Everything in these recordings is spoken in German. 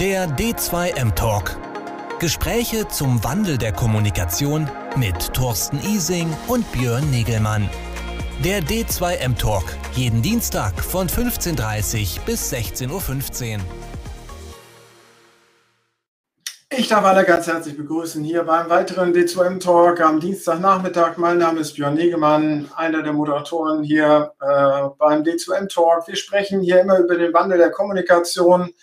Der D2M Talk. Gespräche zum Wandel der Kommunikation mit Thorsten Ising und Björn Negelmann. Der D2M Talk. Jeden Dienstag von 15.30 Uhr bis 16.15 Uhr. Ich darf alle ganz herzlich begrüßen hier beim weiteren D2M Talk am Dienstagnachmittag. Mein Name ist Björn Negemann, einer der Moderatoren hier äh, beim D2M Talk. Wir sprechen hier immer über den Wandel der Kommunikation,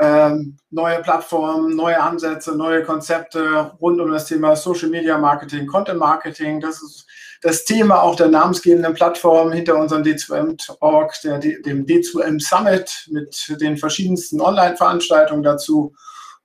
ähm, neue Plattformen, neue Ansätze, neue Konzepte rund um das Thema Social Media Marketing, Content Marketing. Das ist das Thema auch der namensgebenden Plattform hinter unserem D2M Talk, der, dem D2M Summit mit den verschiedensten Online-Veranstaltungen dazu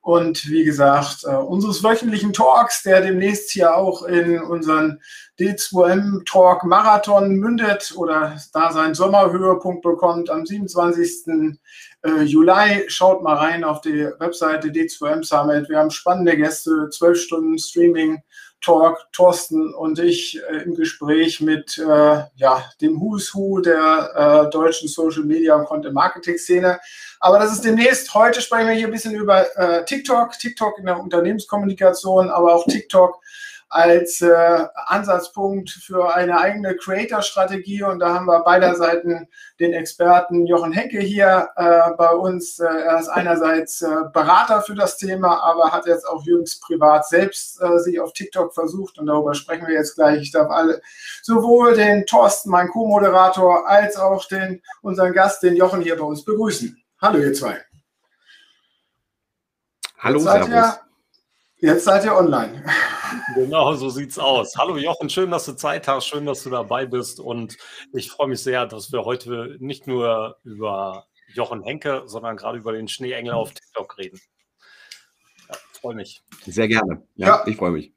und wie gesagt, äh, unseres wöchentlichen Talks, der demnächst hier auch in unseren D2M Talk Marathon mündet oder da seinen Sommerhöhepunkt bekommt am 27. Äh, Juli. Schaut mal rein auf die Webseite D2M Summit. Wir haben spannende Gäste, zwölf Stunden Streaming. Talk, Thorsten und ich äh, im Gespräch mit äh, ja, dem Who's Who der äh, deutschen Social Media und Content Marketing Szene. Aber das ist demnächst. Heute sprechen wir hier ein bisschen über äh, TikTok, TikTok in der Unternehmenskommunikation, aber auch TikTok als äh, Ansatzpunkt für eine eigene Creator-Strategie. Und da haben wir beider Seiten den Experten Jochen Henke hier äh, bei uns. Äh, er ist einerseits äh, Berater für das Thema, aber hat jetzt auch jüngst privat selbst äh, sich auf TikTok versucht. Und darüber sprechen wir jetzt gleich. Ich darf alle, sowohl den Thorsten, mein Co-Moderator, als auch den, unseren Gast, den Jochen, hier bei uns begrüßen. Hallo, ihr zwei. Hallo, Servus. Jetzt seid ihr online. Genau, so sieht's aus. Hallo Jochen, schön, dass du Zeit hast, schön, dass du dabei bist und ich freue mich sehr, dass wir heute nicht nur über Jochen Henke, sondern gerade über den Schneeengel auf TikTok reden. Ja, freue mich. Sehr gerne. Ja, ja. ich freue mich.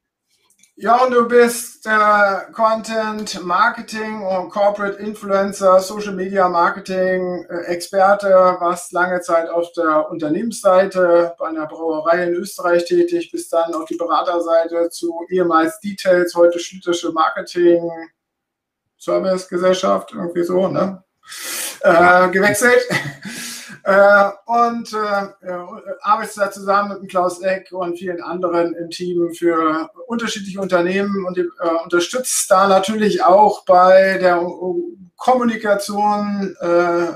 Ja, und du bist äh, Content Marketing und Corporate Influencer, Social Media Marketing äh, Experte, warst lange Zeit auf der Unternehmensseite bei einer Brauerei in Österreich tätig, bist dann auf die Beraterseite zu ehemals Details, heute Schlütersche Marketing Service Gesellschaft, irgendwie so, ne? Äh, gewechselt. Äh, und äh, arbeitest da zusammen mit dem Klaus Eck und vielen anderen im Team für unterschiedliche Unternehmen und äh, unterstützt da natürlich auch bei der Kommunikation, äh,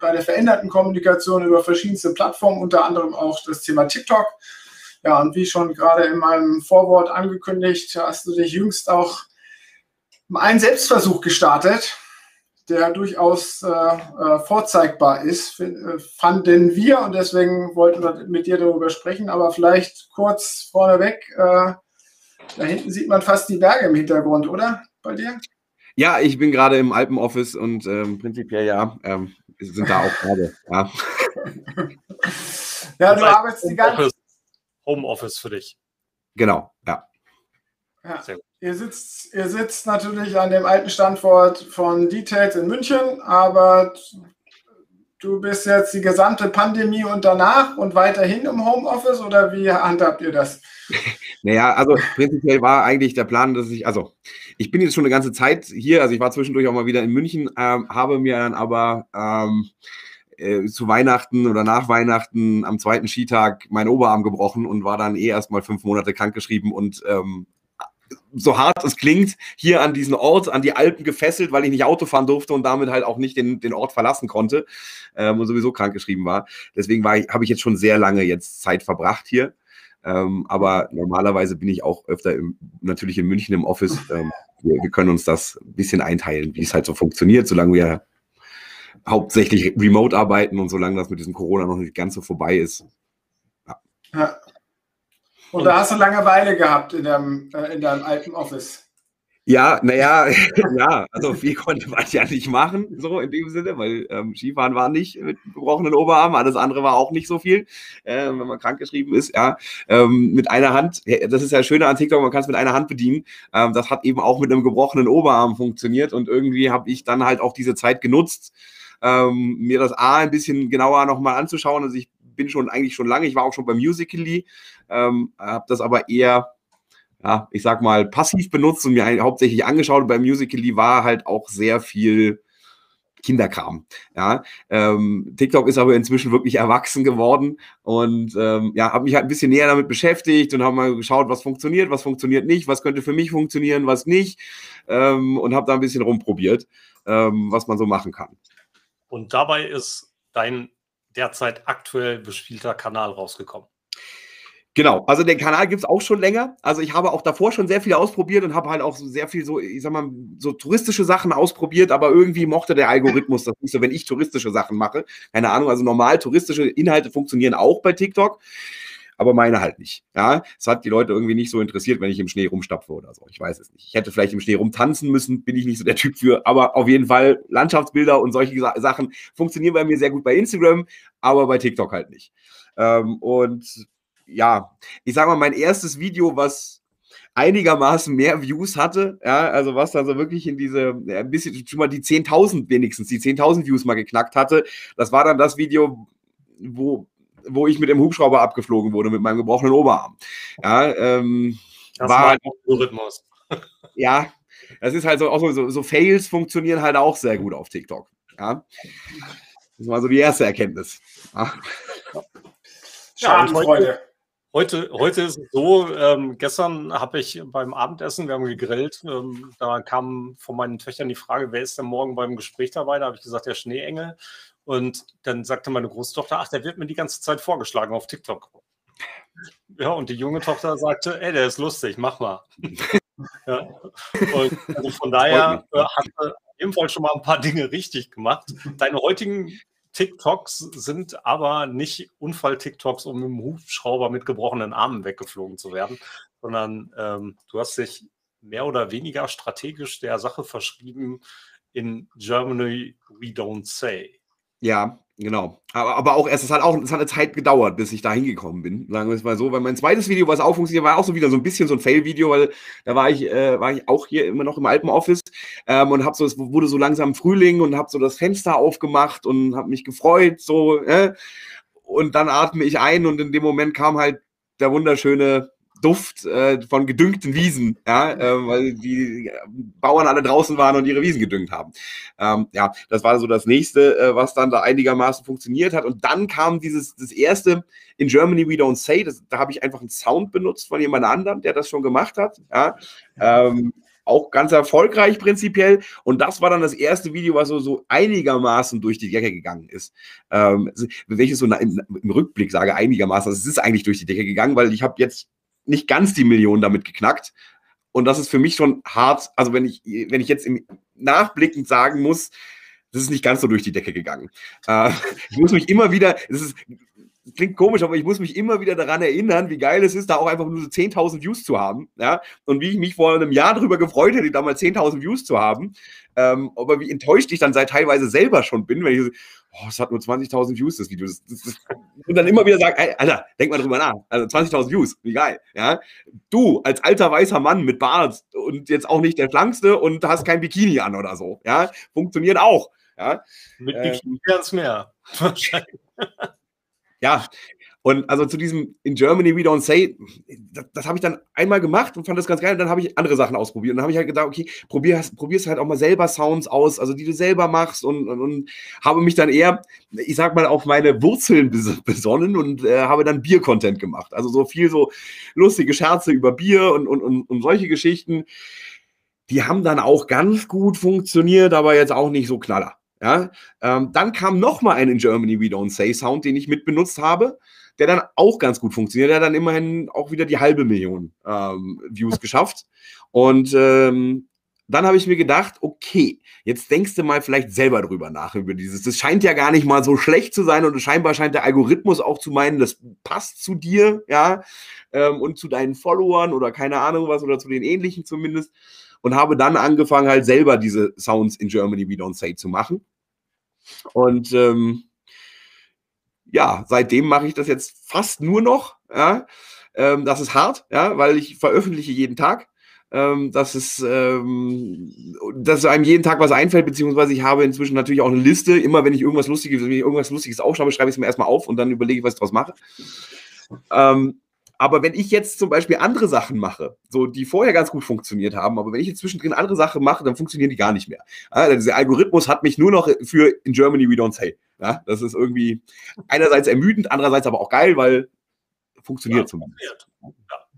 bei der veränderten Kommunikation über verschiedenste Plattformen, unter anderem auch das Thema TikTok. Ja, und wie schon gerade in meinem Vorwort angekündigt, hast du dich jüngst auch einen Selbstversuch gestartet der durchaus äh, äh, vorzeigbar ist, äh, fanden wir und deswegen wollten wir mit dir darüber sprechen. Aber vielleicht kurz vorneweg, äh, da hinten sieht man fast die Berge im Hintergrund, oder? Bei dir? Ja, ich bin gerade im Alpenoffice und ähm, prinzipiell ja, ähm, sind da auch gerade. Ja, ja du arbeitest die ganze Homeoffice für dich. Genau, ja. Ja. Ihr sitzt, ihr sitzt natürlich an dem alten Standort von Details in München, aber du bist jetzt die gesamte Pandemie und danach und weiterhin im Homeoffice oder wie handhabt ihr das? Naja, also prinzipiell war eigentlich der Plan, dass ich, also ich bin jetzt schon eine ganze Zeit hier, also ich war zwischendurch auch mal wieder in München, ähm, habe mir dann aber ähm, äh, zu Weihnachten oder nach Weihnachten am zweiten Skitag meinen Oberarm gebrochen und war dann eh erst mal fünf Monate krankgeschrieben und ähm, so hart es klingt, hier an diesen Ort, an die Alpen gefesselt, weil ich nicht Auto fahren durfte und damit halt auch nicht den, den Ort verlassen konnte ähm, und sowieso krankgeschrieben war. Deswegen war habe ich jetzt schon sehr lange jetzt Zeit verbracht hier. Ähm, aber normalerweise bin ich auch öfter im, natürlich in München im Office. Ähm, wir, wir, können uns das ein bisschen einteilen, wie es halt so funktioniert, solange wir hauptsächlich remote arbeiten und solange das mit diesem Corona noch nicht ganz so vorbei ist. Ja. ja. Und da hast du Langeweile gehabt in deinem, äh, in deinem alten Office. Ja, naja, ja, also viel konnte man ja nicht machen, so in dem Sinne, weil ähm, Skifahren war nicht mit gebrochenen Oberarm, alles andere war auch nicht so viel, äh, wenn man krankgeschrieben ist, ja. Ähm, mit einer Hand, das ist ja schön an TikTok, man kann es mit einer Hand bedienen. Ähm, das hat eben auch mit einem gebrochenen Oberarm funktioniert und irgendwie habe ich dann halt auch diese Zeit genutzt, ähm, mir das A ein bisschen genauer nochmal anzuschauen. Also ich bin schon eigentlich schon lange, ich war auch schon beim Musical.ly, ähm, habe das aber eher, ja, ich sag mal, passiv benutzt und mir hauptsächlich angeschaut. Beim Musical.ly war halt auch sehr viel Kinderkram. Ja, ähm, TikTok ist aber inzwischen wirklich erwachsen geworden und ähm, ja, habe mich halt ein bisschen näher damit beschäftigt und habe mal geschaut, was funktioniert, was funktioniert nicht, was könnte für mich funktionieren, was nicht ähm, und habe da ein bisschen rumprobiert, ähm, was man so machen kann. Und dabei ist dein derzeit aktuell bespielter Kanal rausgekommen. Genau, also den Kanal gibt es auch schon länger. Also ich habe auch davor schon sehr viel ausprobiert und habe halt auch sehr viel so, ich sag mal, so touristische Sachen ausprobiert, aber irgendwie mochte der Algorithmus das nicht so, wenn ich touristische Sachen mache. Keine Ahnung, also normal touristische Inhalte funktionieren auch bei TikTok, aber meine halt nicht. Ja, es hat die Leute irgendwie nicht so interessiert, wenn ich im Schnee rumstapfe oder so. Ich weiß es nicht. Ich hätte vielleicht im Schnee rumtanzen müssen, bin ich nicht so der Typ für, aber auf jeden Fall Landschaftsbilder und solche Sachen funktionieren bei mir sehr gut bei Instagram, aber bei TikTok halt nicht. Ähm, und ja, ich sage mal, mein erstes Video, was einigermaßen mehr Views hatte, ja, also was dann so wirklich in diese, ja, ein bisschen schon mal die 10.000 wenigstens, die 10.000 Views mal geknackt hatte, das war dann das Video, wo, wo ich mit dem Hubschrauber abgeflogen wurde, mit meinem gebrochenen Oberarm. Ja, ähm, das war halt Algorithmus. Ja, das ist halt so, auch so, so Fails funktionieren halt auch sehr gut auf TikTok. Ja. Das war so die erste Erkenntnis. Ja. Schadenfreude. Heute, heute ist es so, ähm, gestern habe ich beim Abendessen, wir haben gegrillt, ähm, da kam von meinen Töchtern die Frage, wer ist denn morgen beim Gespräch dabei? Da habe ich gesagt, der Schneeengel. Und dann sagte meine Großtochter, ach, der wird mir die ganze Zeit vorgeschlagen auf TikTok. Ja, und die junge Tochter sagte, ey, der ist lustig, mach mal. ja. Und also von daher äh, hat er ebenfalls schon mal ein paar Dinge richtig gemacht. Deine heutigen TikToks sind aber nicht Unfall-TikToks, um im Hubschrauber mit gebrochenen Armen weggeflogen zu werden, sondern ähm, du hast dich mehr oder weniger strategisch der Sache verschrieben, in Germany we don't say. Ja, genau. Aber, aber auch erst, es hat auch es hat eine Zeit gedauert, bis ich da hingekommen bin. Sagen wir es mal so. Weil mein zweites Video, was auch funktioniert, war auch so wieder so ein bisschen so ein Fail-Video, weil da war ich, äh, war ich auch hier immer noch im alten Office ähm, und habe so, es wurde so langsam Frühling und habe so das Fenster aufgemacht und habe mich gefreut, so, äh, und dann atme ich ein und in dem Moment kam halt der wunderschöne Duft äh, von gedüngten Wiesen, ja, äh, weil die Bauern alle draußen waren und ihre Wiesen gedüngt haben. Ähm, ja, das war so das nächste, äh, was dann da einigermaßen funktioniert hat. Und dann kam dieses, das erste in Germany We Don't Say, das, da habe ich einfach einen Sound benutzt von jemand anderem, der das schon gemacht hat. Ja, ähm, auch ganz erfolgreich prinzipiell. Und das war dann das erste Video, was so, so einigermaßen durch die Decke gegangen ist. Ähm, welches so im, im Rückblick sage, einigermaßen, also es ist eigentlich durch die Decke gegangen, weil ich habe jetzt nicht ganz die Million damit geknackt. Und das ist für mich schon hart. Also wenn ich, wenn ich jetzt im Nachblickend sagen muss, das ist nicht ganz so durch die Decke gegangen. Äh, ich muss mich immer wieder, es ist, klingt komisch, aber ich muss mich immer wieder daran erinnern, wie geil es ist, da auch einfach nur so 10.000 Views zu haben. Ja? Und wie ich mich vor einem Jahr darüber gefreut hätte, damals 10.000 Views zu haben. Ähm, aber wie enttäuscht ich dann seit teilweise selber schon bin, wenn ich so, oh, es hat nur 20.000 Views, das Video. Das, das, das, und dann immer wieder sagen, Alter, denk mal drüber nach. Also 20.000 Views, wie geil. Ja? Du als alter weißer Mann mit Bart und jetzt auch nicht der schlankste und hast kein Bikini an oder so. Ja? Funktioniert auch. Ja? Mit Bikini äh, ganz mehr. Wahrscheinlich. Ja, und also zu diesem In Germany We Don't Say, das, das habe ich dann einmal gemacht und fand das ganz geil. Und dann habe ich andere Sachen ausprobiert. Und dann habe ich halt gedacht, okay, probier, probierst halt auch mal selber Sounds aus, also die du selber machst und, und, und habe mich dann eher, ich sag mal, auf meine Wurzeln besonnen und äh, habe dann Bier-Content gemacht. Also so viel so lustige Scherze über Bier und, und, und, und solche Geschichten. Die haben dann auch ganz gut funktioniert, aber jetzt auch nicht so knaller. Ja, ähm, dann kam noch mal ein in Germany We Don't Say Sound, den ich mit benutzt habe, der dann auch ganz gut funktioniert. Der hat dann immerhin auch wieder die halbe Million ähm, Views geschafft. Und ähm, dann habe ich mir gedacht, okay, jetzt denkst du mal vielleicht selber drüber nach über dieses. Das scheint ja gar nicht mal so schlecht zu sein und scheinbar scheint der Algorithmus auch zu meinen, das passt zu dir, ja, ähm, und zu deinen Followern oder keine Ahnung was oder zu den ähnlichen zumindest und habe dann angefangen, halt selber diese Sounds in Germany We Don't Say zu machen. Und ähm, ja, seitdem mache ich das jetzt fast nur noch. Ja. Ähm, das ist hart, ja, weil ich veröffentliche jeden Tag. Ähm, dass es, ähm, dass einem jeden Tag was einfällt, beziehungsweise ich habe inzwischen natürlich auch eine Liste. Immer wenn ich irgendwas Lustiges, wenn ich irgendwas Lustiges aufschreibe, schreibe ich es mir erstmal auf und dann überlege ich, was ich daraus mache. Ähm, aber wenn ich jetzt zum Beispiel andere Sachen mache, so die vorher ganz gut funktioniert haben, aber wenn ich jetzt zwischendrin andere Sachen mache, dann funktionieren die gar nicht mehr. Ja, dieser Algorithmus hat mich nur noch für In Germany We Don't Say. Ja, das ist irgendwie einerseits ermüdend, andererseits aber auch geil, weil funktioniert ja, zumindest. Ja.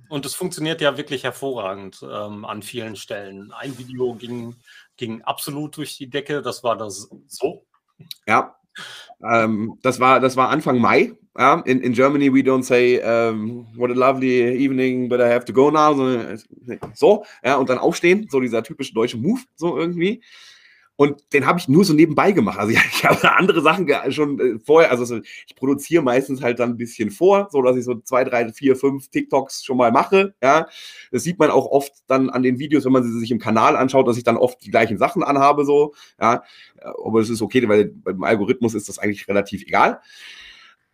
Und es funktioniert ja wirklich hervorragend ähm, an vielen Stellen. Ein Video ging, ging absolut durch die Decke, das war das so. Ja, ähm, das, war, das war Anfang Mai. Ja, in, in Germany we don't say um, what a lovely evening, but I have to go now. So, ja, und dann aufstehen, so dieser typische deutsche Move, so irgendwie. Und den habe ich nur so nebenbei gemacht. Also ich, ich habe andere Sachen schon äh, vorher, also so, ich produziere meistens halt dann ein bisschen vor, so dass ich so zwei, drei, vier, fünf TikToks schon mal mache. Ja, das sieht man auch oft dann an den Videos, wenn man sie sich im Kanal anschaut, dass ich dann oft die gleichen Sachen anhabe, so. Ja, aber es ist okay, weil beim Algorithmus ist das eigentlich relativ egal.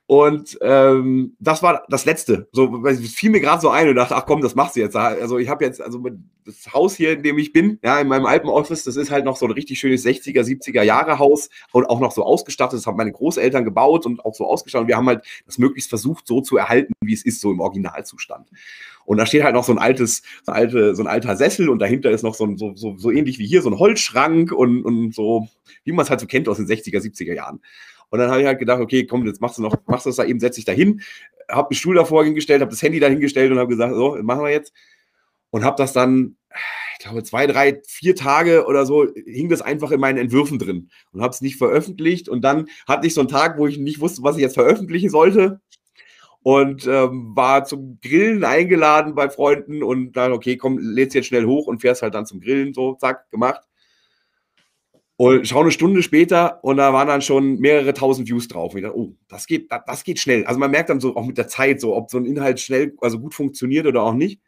Und ähm, das war das Letzte. So, es fiel mir gerade so ein und dachte, ach komm, das machst du jetzt. Also ich habe jetzt, also das Haus hier, in dem ich bin, ja, in meinem Alpenoffice, das ist halt noch so ein richtig schönes 60er, 70er Jahre Haus und auch noch so ausgestattet. Das haben meine Großeltern gebaut und auch so ausgestattet. Und wir haben halt das möglichst versucht, so zu erhalten, wie es ist, so im Originalzustand. Und da steht halt noch so ein altes, so, alte, so ein alter Sessel und dahinter ist noch so, ein, so, so, so ähnlich wie hier, so ein Holzschrank und, und so, wie man es halt so kennt aus den 60er, 70er Jahren. Und dann habe ich halt gedacht, okay, komm, jetzt machst du noch, machst du das da eben, setz dich da hin, habe einen Stuhl davor hingestellt, habe das Handy da hingestellt und habe gesagt, so, machen wir jetzt. Und habe das dann, ich glaube, zwei, drei, vier Tage oder so, hing das einfach in meinen Entwürfen drin und habe es nicht veröffentlicht. Und dann hatte ich so einen Tag, wo ich nicht wusste, was ich jetzt veröffentlichen sollte. Und ähm, war zum Grillen eingeladen bei Freunden und dann, okay, komm, lädst jetzt schnell hoch und fährst halt dann zum Grillen, so, zack, gemacht. Und schau eine Stunde später und da waren dann schon mehrere tausend Views drauf. Und ich dachte, oh, das geht, das, das, geht schnell. Also man merkt dann so auch mit der Zeit, so ob so ein Inhalt schnell, also gut funktioniert oder auch nicht.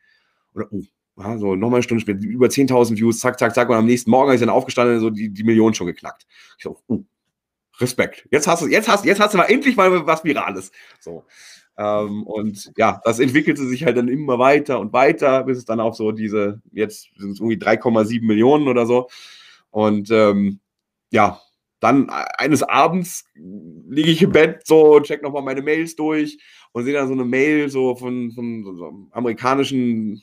Oder, oh, ja, so nochmal eine Stunde später, über 10.000 Views, zack, zack, zack. Und am nächsten Morgen, ich dann aufgestanden so die, die Million schon geknackt. Ich so, oh, Respekt. Jetzt hast du, jetzt hast, jetzt hast du mal endlich mal was Virales. So. Ähm, und ja, das entwickelte sich halt dann immer weiter und weiter, bis es dann auch so diese, jetzt sind es irgendwie 3,7 Millionen oder so. Und ähm, ja, dann eines Abends liege ich im Bett so, check nochmal meine Mails durch und sehe dann so eine Mail so von, von so einem amerikanischen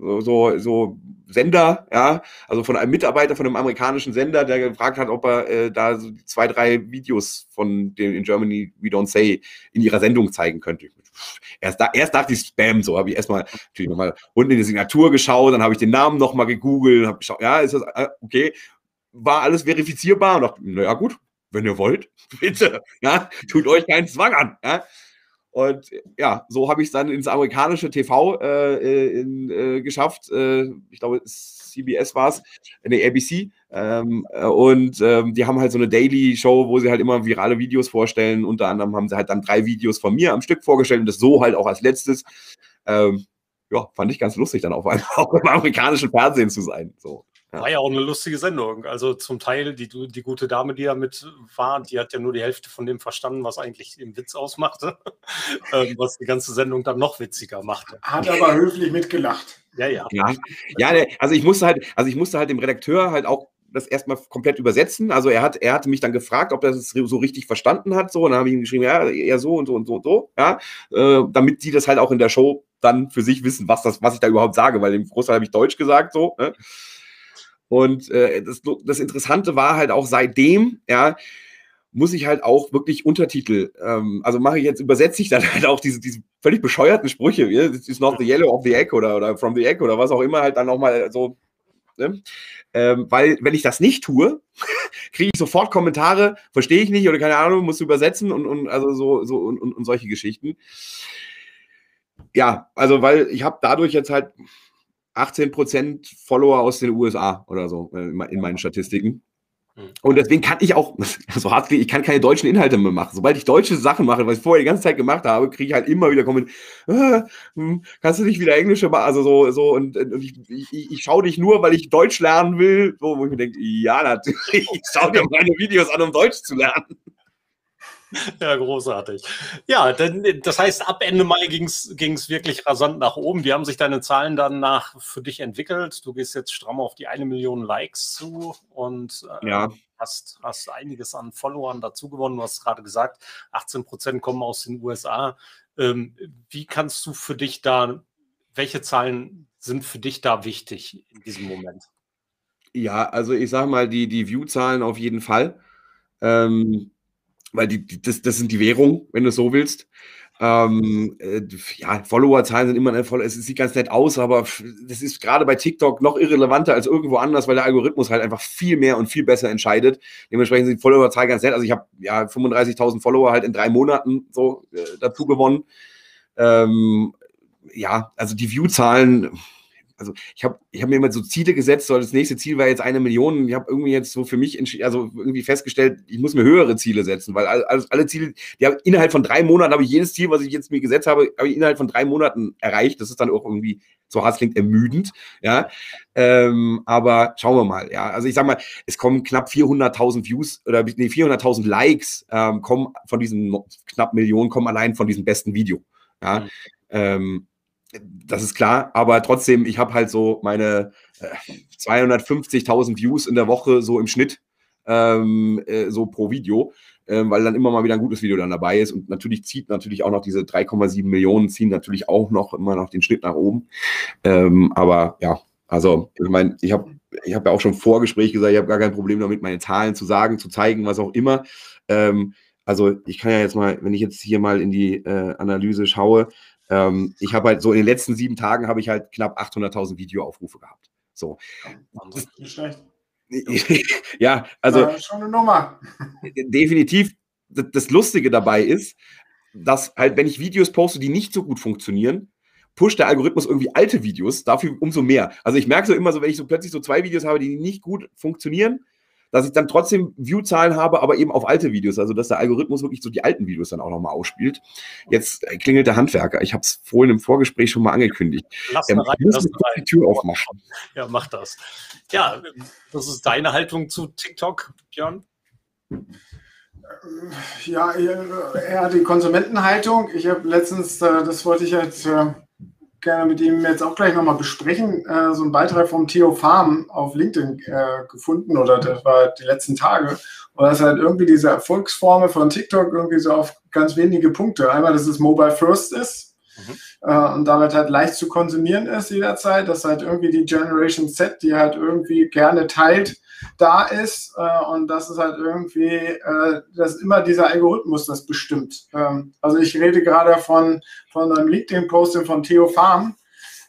so, so Sender, ja, also von einem Mitarbeiter von einem amerikanischen Sender, der gefragt hat, ob er äh, da so zwei, drei Videos von dem in Germany We Don't Say in ihrer Sendung zeigen könnte. Erst, da, erst dachte ich Spam, so habe ich erstmal natürlich nochmal unten in die Signatur geschaut, dann habe ich den Namen nochmal gegoogelt, habe geschaut, ja, ist das äh, okay, war alles verifizierbar und dachte, naja gut, wenn ihr wollt, bitte, ja, tut euch keinen Zwang an, ja. Und ja, so habe ich es dann ins amerikanische TV äh, äh, in, äh, geschafft. Äh, ich glaube, CBS war es, eine ABC. Ähm, äh, und ähm, die haben halt so eine Daily Show, wo sie halt immer virale Videos vorstellen. Unter anderem haben sie halt dann drei Videos von mir am Stück vorgestellt und das so halt auch als letztes. Ähm, ja, fand ich ganz lustig, dann auf einmal auch im amerikanischen Fernsehen zu sein. So. Ja. War ja auch eine lustige Sendung. Also zum Teil, die, die gute Dame, die da mit war, die hat ja nur die Hälfte von dem verstanden, was eigentlich den Witz ausmachte, ähm, was die ganze Sendung dann noch witziger machte. Hat aber höflich mitgelacht. Ja, ja. Ja, ja also ich musste halt, also ich musste halt dem Redakteur halt auch das erstmal komplett übersetzen. Also er hat, er hatte mich dann gefragt, ob er das so richtig verstanden hat. So, und dann habe ich ihm geschrieben, ja, eher so und so und so und so, ja, äh, damit die das halt auch in der Show dann für sich wissen, was das, was ich da überhaupt sage, weil im Großteil habe ich Deutsch gesagt, so. Ne? Und äh, das, das Interessante war halt auch seitdem, ja, muss ich halt auch wirklich Untertitel, ähm, also mache ich jetzt, übersetze ich dann halt auch diese, diese völlig bescheuerten Sprüche, ja, this is not the yellow of the egg oder, oder from the egg oder was auch immer, halt dann nochmal so, ne? ähm, weil wenn ich das nicht tue, kriege ich sofort Kommentare, verstehe ich nicht oder keine Ahnung, muss übersetzen und, und also so, so und, und, und solche Geschichten. Ja, also weil ich habe dadurch jetzt halt 18% Follower aus den USA oder so äh, in meinen Statistiken. Hm. Und deswegen kann ich auch, so hart ich kann keine deutschen Inhalte mehr machen. Sobald ich deutsche Sachen mache, was ich vorher die ganze Zeit gemacht habe, kriege ich halt immer wieder kommen, äh, hm, kannst du nicht wieder Englische machen? Also so, so und, und ich, ich, ich schaue dich nur, weil ich Deutsch lernen will, so, wo ich mir denke, ja, natürlich, ich schaue dir meine Videos an, um Deutsch zu lernen. Ja, großartig. Ja, denn, das heißt, ab Ende Mai ging es wirklich rasant nach oben. Wie haben sich deine Zahlen dann nach für dich entwickelt? Du gehst jetzt stramm auf die eine Million Likes zu und äh, ja. hast, hast einiges an Followern dazu gewonnen. Du hast gerade gesagt, 18 Prozent kommen aus den USA. Ähm, wie kannst du für dich da, welche Zahlen sind für dich da wichtig in diesem Moment? Ja, also ich sage mal, die, die View-Zahlen auf jeden Fall. Ähm, weil die, die, das, das sind die Währung, wenn du so willst. Ähm, äh, ja, Followerzahlen sind immer voll, es sieht ganz nett aus, aber das ist gerade bei TikTok noch irrelevanter als irgendwo anders, weil der Algorithmus halt einfach viel mehr und viel besser entscheidet. Dementsprechend sind Followerzahlen ganz nett. Also ich habe ja 35.000 Follower halt in drei Monaten so äh, dazu gewonnen. Ähm, ja, also die View-Zahlen, also ich habe ich hab mir immer so Ziele gesetzt, so das nächste Ziel war jetzt eine Million. Ich habe irgendwie jetzt so für mich also irgendwie festgestellt, ich muss mir höhere Ziele setzen, weil alle, alle Ziele, die habe innerhalb von drei Monaten habe ich jedes Ziel, was ich jetzt mir gesetzt habe, habe ich innerhalb von drei Monaten erreicht. Das ist dann auch irgendwie so hart klingt ermüdend, ja. Ähm, aber schauen wir mal, ja. Also ich sag mal, es kommen knapp 400.000 Views oder nee, 400.000 Likes ähm, kommen von diesen knapp Millionen kommen allein von diesem besten Video, ja. Mhm. Ähm, das ist klar, aber trotzdem, ich habe halt so meine äh, 250.000 Views in der Woche so im Schnitt, ähm, äh, so pro Video, äh, weil dann immer mal wieder ein gutes Video dann dabei ist und natürlich zieht natürlich auch noch diese 3,7 Millionen ziehen natürlich auch noch immer noch den Schnitt nach oben. Ähm, aber ja, also ich meine, ich habe ich hab ja auch schon vor Vorgespräch gesagt, ich habe gar kein Problem damit, meine Zahlen zu sagen, zu zeigen, was auch immer. Ähm, also ich kann ja jetzt mal, wenn ich jetzt hier mal in die äh, Analyse schaue, ähm, ich habe halt so in den letzten sieben Tagen habe ich halt knapp 800.000 Videoaufrufe gehabt. So. Nicht schlecht. ja, also. Ja, schon eine Nummer. Definitiv. Das Lustige dabei ist, dass halt, wenn ich Videos poste, die nicht so gut funktionieren, pusht der Algorithmus irgendwie alte Videos, dafür umso mehr. Also ich merke so immer so, wenn ich so plötzlich so zwei Videos habe, die nicht gut funktionieren, dass ich dann trotzdem View-Zahlen habe, aber eben auf alte Videos. Also dass der Algorithmus wirklich so die alten Videos dann auch nochmal ausspielt. Jetzt äh, klingelt der Handwerker. Ich habe es vorhin im Vorgespräch schon mal angekündigt. Lass ähm, rein, lass die Tür aufmachen. Ja, mach das. Ja, das ist deine Haltung zu TikTok, Björn? Ja, eher die Konsumentenhaltung. Ich habe letztens, äh, das wollte ich jetzt äh, gerne mit ihm jetzt auch gleich nochmal besprechen. Äh, so einen Beitrag vom Theo Farm auf LinkedIn äh, gefunden oder das war die letzten Tage. Und das ist halt irgendwie diese Erfolgsformel von TikTok irgendwie so auf ganz wenige Punkte. Einmal, dass es Mobile First ist mhm. äh, und damit halt leicht zu konsumieren ist jederzeit. Dass halt irgendwie die Generation Z, die halt irgendwie gerne teilt, da ist äh, und das ist halt irgendwie, äh, dass immer dieser Algorithmus das bestimmt. Ähm, also ich rede gerade von, von einem LinkedIn-Posting von Theo Farm,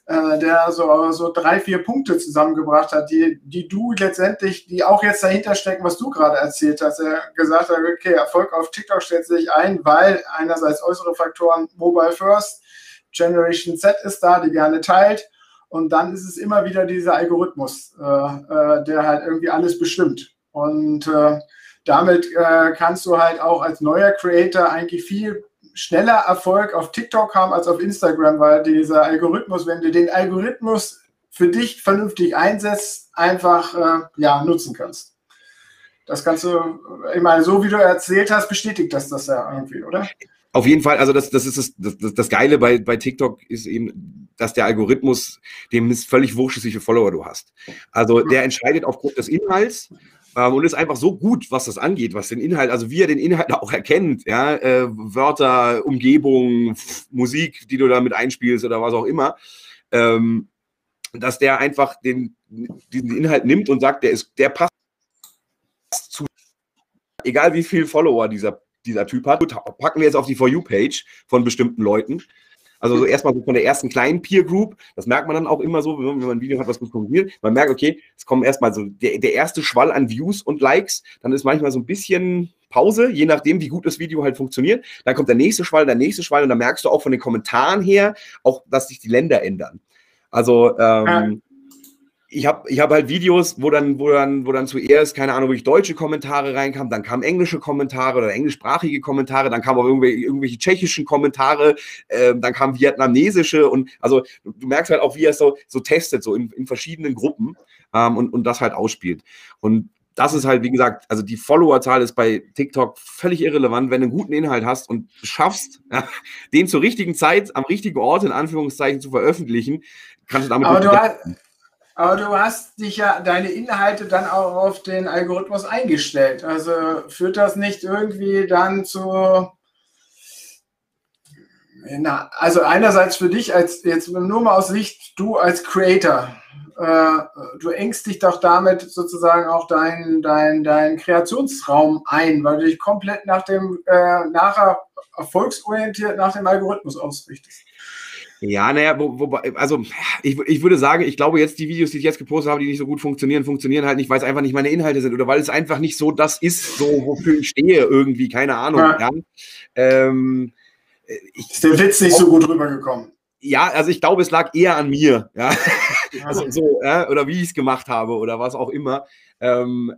äh, der so, so drei, vier Punkte zusammengebracht hat, die, die du letztendlich, die auch jetzt dahinter stecken, was du gerade erzählt hast. Er gesagt hat, okay, Erfolg auf TikTok stellt sich ein, weil einerseits äußere Faktoren Mobile First, Generation Z ist da, die gerne teilt und dann ist es immer wieder dieser Algorithmus, äh, äh, der halt irgendwie alles bestimmt. Und äh, damit äh, kannst du halt auch als neuer Creator eigentlich viel schneller Erfolg auf TikTok haben als auf Instagram, weil dieser Algorithmus, wenn du den Algorithmus für dich vernünftig einsetzt, einfach äh, ja, nutzen kannst. Das kannst du, ich meine, so wie du erzählt hast, bestätigt das das ja irgendwie, oder? Auf jeden Fall, also das, das ist das, das, das Geile bei, bei TikTok ist eben, dass der Algorithmus, dem ist völlig wurscht, wie viele Follower du hast. Also der entscheidet aufgrund des Inhalts ähm, und ist einfach so gut, was das angeht, was den Inhalt, also wie er den Inhalt auch erkennt, ja, äh, Wörter, Umgebung, Musik, die du da mit einspielst oder was auch immer, ähm, dass der einfach den, diesen Inhalt nimmt und sagt, der ist, der passt zu, egal wie viel Follower dieser dieser Typ hat. Packen wir jetzt auf die For You-Page von bestimmten Leuten. Also so erstmal so von der ersten kleinen Peer Group, das merkt man dann auch immer so, wenn man ein Video hat, was gut funktioniert. Man merkt, okay, es kommen erstmal so der, der erste Schwall an Views und Likes, dann ist manchmal so ein bisschen Pause, je nachdem, wie gut das Video halt funktioniert. Dann kommt der nächste Schwall, der nächste Schwall und dann merkst du auch von den Kommentaren her, auch, dass sich die Länder ändern. Also ähm, ich habe ich hab halt Videos, wo dann, wo dann, wo dann zuerst, keine Ahnung, wirklich deutsche Kommentare reinkamen, dann kamen englische Kommentare oder englischsprachige Kommentare, dann kamen auch irgendwelche, irgendwelche tschechischen Kommentare, äh, dann kamen vietnamesische und also du, merkst halt auch, wie er es so, so testet, so in, in verschiedenen Gruppen ähm, und, und das halt ausspielt. Und das ist halt, wie gesagt, also die Followerzahl ist bei TikTok völlig irrelevant, wenn du einen guten Inhalt hast und schaffst, ja, den zur richtigen Zeit am richtigen Ort in Anführungszeichen zu veröffentlichen, kannst du damit. Aber du hast, aber du hast dich ja deine Inhalte dann auch auf den Algorithmus eingestellt. Also führt das nicht irgendwie dann zu, Na, also einerseits für dich als jetzt nur mal aus Sicht, du als Creator, äh, du engst dich doch damit sozusagen auch deinen dein, dein Kreationsraum ein, weil du dich komplett nach dem äh, nachher erfolgsorientiert nach dem Algorithmus ausrichtest. Ja, naja, wo, wo, also ich, ich würde sagen, ich glaube jetzt die Videos, die ich jetzt gepostet habe, die nicht so gut funktionieren, funktionieren halt nicht, weil es einfach nicht meine Inhalte sind oder weil es einfach nicht so das ist, so wofür ich stehe irgendwie, keine Ahnung. Ja. ja. Ähm, ich, ist der Witz nicht so gut rübergekommen? Ja, also ich glaube, es lag eher an mir, ja. Also so, ja, oder wie ich es gemacht habe oder was auch immer. Ähm,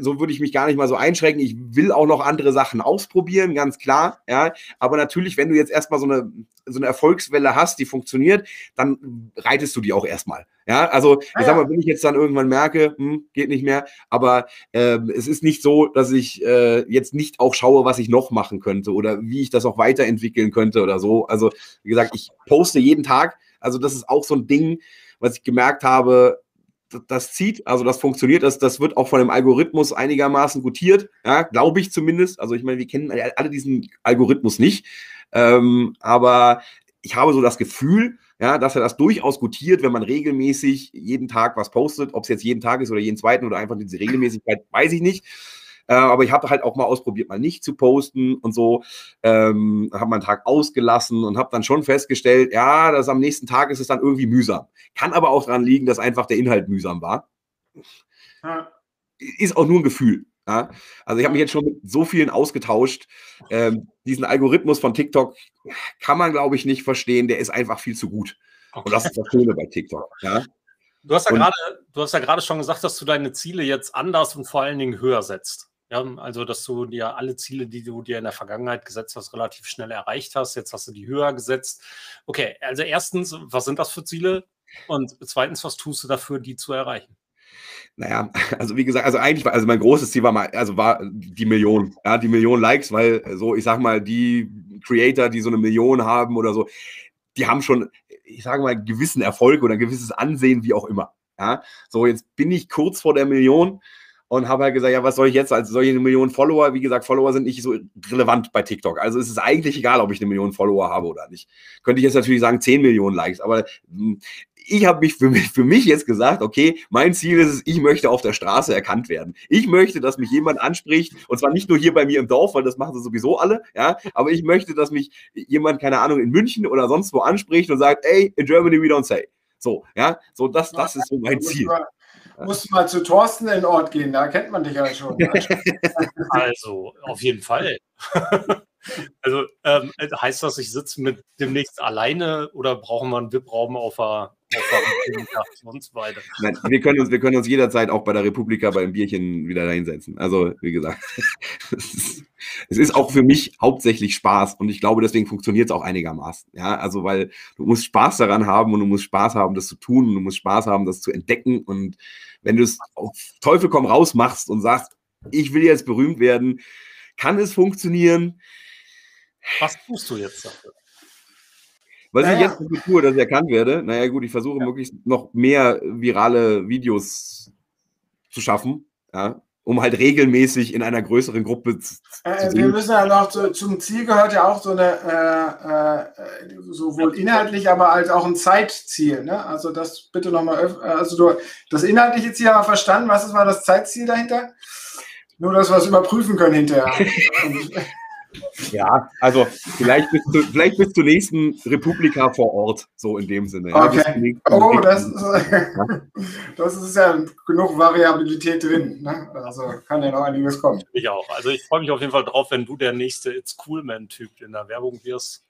so würde ich mich gar nicht mal so einschränken. Ich will auch noch andere Sachen ausprobieren, ganz klar. Ja, aber natürlich, wenn du jetzt erstmal so eine, so eine Erfolgswelle hast, die funktioniert, dann reitest du die auch erstmal. Ja, also ich ah, sag mal, wenn ich jetzt dann irgendwann merke, hm, geht nicht mehr, aber äh, es ist nicht so, dass ich äh, jetzt nicht auch schaue, was ich noch machen könnte oder wie ich das auch weiterentwickeln könnte oder so. Also wie gesagt, ich poste jeden Tag. Also das ist auch so ein Ding, was ich gemerkt habe, das zieht, also das funktioniert, das, das wird auch von dem Algorithmus einigermaßen gutiert, ja, glaube ich zumindest. Also ich meine, wir kennen alle diesen Algorithmus nicht, ähm, aber ich habe so das Gefühl, ja, dass er das durchaus gutiert, wenn man regelmäßig jeden Tag was postet, ob es jetzt jeden Tag ist oder jeden zweiten oder einfach diese Regelmäßigkeit, weiß ich nicht. Äh, aber ich habe halt auch mal ausprobiert, mal nicht zu posten und so. Ähm, habe meinen Tag ausgelassen und habe dann schon festgestellt, ja, dass am nächsten Tag ist es dann irgendwie mühsam. Kann aber auch daran liegen, dass einfach der Inhalt mühsam war. Ja. Ist auch nur ein Gefühl. Ja? Also ich habe mich jetzt schon mit so vielen ausgetauscht. Ähm, diesen Algorithmus von TikTok kann man, glaube ich, nicht verstehen. Der ist einfach viel zu gut. Okay. Und das ist das Schöne bei TikTok. Ja? Du hast ja gerade, du hast ja gerade schon gesagt, dass du deine Ziele jetzt anders und vor allen Dingen höher setzt. Ja, also, dass du dir alle Ziele, die du dir in der Vergangenheit gesetzt hast, relativ schnell erreicht hast. Jetzt hast du die höher gesetzt. Okay, also erstens, was sind das für Ziele? Und zweitens, was tust du dafür, die zu erreichen? Naja, also wie gesagt, also eigentlich war, also mein großes Ziel war mal, also war die Million, ja, die Million Likes, weil so, ich sag mal, die Creator, die so eine Million haben oder so, die haben schon, ich sage mal, gewissen Erfolg oder ein gewisses Ansehen, wie auch immer. Ja, so jetzt bin ich kurz vor der Million und habe halt gesagt, ja, was soll ich jetzt? Also solche eine Million Follower, wie gesagt, Follower sind nicht so relevant bei TikTok. Also es ist eigentlich egal, ob ich eine Million Follower habe oder nicht. Könnte ich jetzt natürlich sagen, 10 Millionen Likes, aber hm, ich habe mich für, mich für mich jetzt gesagt, okay, mein Ziel ist es, ich möchte auf der Straße erkannt werden. Ich möchte, dass mich jemand anspricht, und zwar nicht nur hier bei mir im Dorf, weil das machen sie sowieso alle, ja, aber ich möchte, dass mich jemand, keine Ahnung, in München oder sonst wo anspricht und sagt, ey, in Germany we don't say. So, ja, so das, das ist so mein Ziel musst mal zu Thorsten in den Ort gehen, da kennt man dich ja schon. also, auf jeden Fall. also, ähm, heißt das, ich sitze mit demnächst alleine oder brauchen wir einen VIP-Raum auf der, weiter? Nein, wir können, uns, wir können uns jederzeit auch bei der Republika beim Bierchen wieder hinsetzen. Also, wie gesagt, es ist, es ist auch für mich hauptsächlich Spaß und ich glaube, deswegen funktioniert es auch einigermaßen. Ja, also, weil du musst Spaß daran haben und du musst Spaß haben, das zu tun und du musst Spaß haben, das zu entdecken und wenn du es auf Teufel komm raus machst und sagst, ich will jetzt berühmt werden, kann es funktionieren. Was tust du jetzt dafür? Was naja. ich jetzt dafür tue, dass ich erkannt werde, naja gut, ich versuche ja. möglichst noch mehr virale Videos zu schaffen. Ja, um halt regelmäßig in einer größeren Gruppe zu, äh, Wir müssen ja noch zu, zum Ziel gehört ja auch so eine äh, äh, sowohl inhaltlich, aber als auch ein Zeitziel. Ne? Also das bitte nochmal, also du das inhaltliche Ziel haben wir verstanden. Was war das Zeitziel dahinter? Nur, dass wir es überprüfen können hinterher. Ja, also vielleicht bis, zu, vielleicht bis zur nächsten Republika vor Ort, so in dem Sinne. Okay. Ja, oh, das ist, das ist ja genug Variabilität drin. Ne? Also kann ja noch einiges kommen. Ich auch. Also ich freue mich auf jeden Fall drauf, wenn du der nächste It's Cool Man-Typ in der Werbung wirst.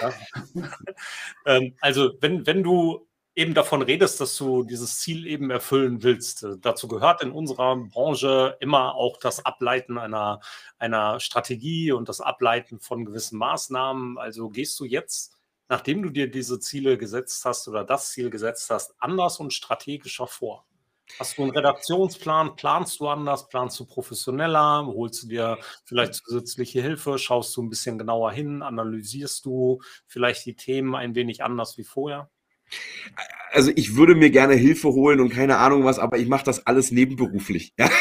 Ja. ähm, also wenn, wenn du eben davon redest, dass du dieses Ziel eben erfüllen willst. Äh, dazu gehört in unserer Branche immer auch das Ableiten einer, einer Strategie und das Ableiten von gewissen Maßnahmen. Also gehst du jetzt, nachdem du dir diese Ziele gesetzt hast oder das Ziel gesetzt hast, anders und strategischer vor? Hast du einen Redaktionsplan? Planst du anders? Planst du professioneller? Holst du dir vielleicht zusätzliche Hilfe? Schaust du ein bisschen genauer hin? Analysierst du vielleicht die Themen ein wenig anders wie vorher? Also ich würde mir gerne Hilfe holen und keine Ahnung was, aber ich mache das alles nebenberuflich. Ja?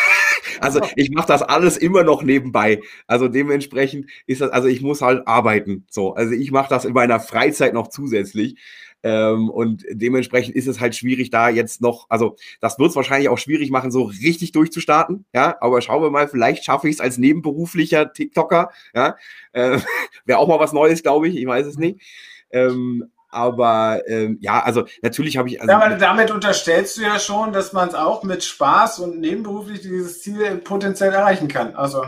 Also ich mache das alles immer noch nebenbei. Also dementsprechend ist das, also ich muss halt arbeiten. So, also ich mache das in meiner Freizeit noch zusätzlich. Ähm, und dementsprechend ist es halt schwierig, da jetzt noch, also das wird es wahrscheinlich auch schwierig machen, so richtig durchzustarten. Ja, aber schauen wir mal, vielleicht schaffe ich es als nebenberuflicher TikToker. Ja, äh, wäre auch mal was Neues, glaube ich. Ich weiß es nicht. Ähm, aber ähm, ja, also natürlich habe ich. Also, ja, aber damit unterstellst du ja schon, dass man es auch mit Spaß und nebenberuflich dieses Ziel potenziell erreichen kann. Also.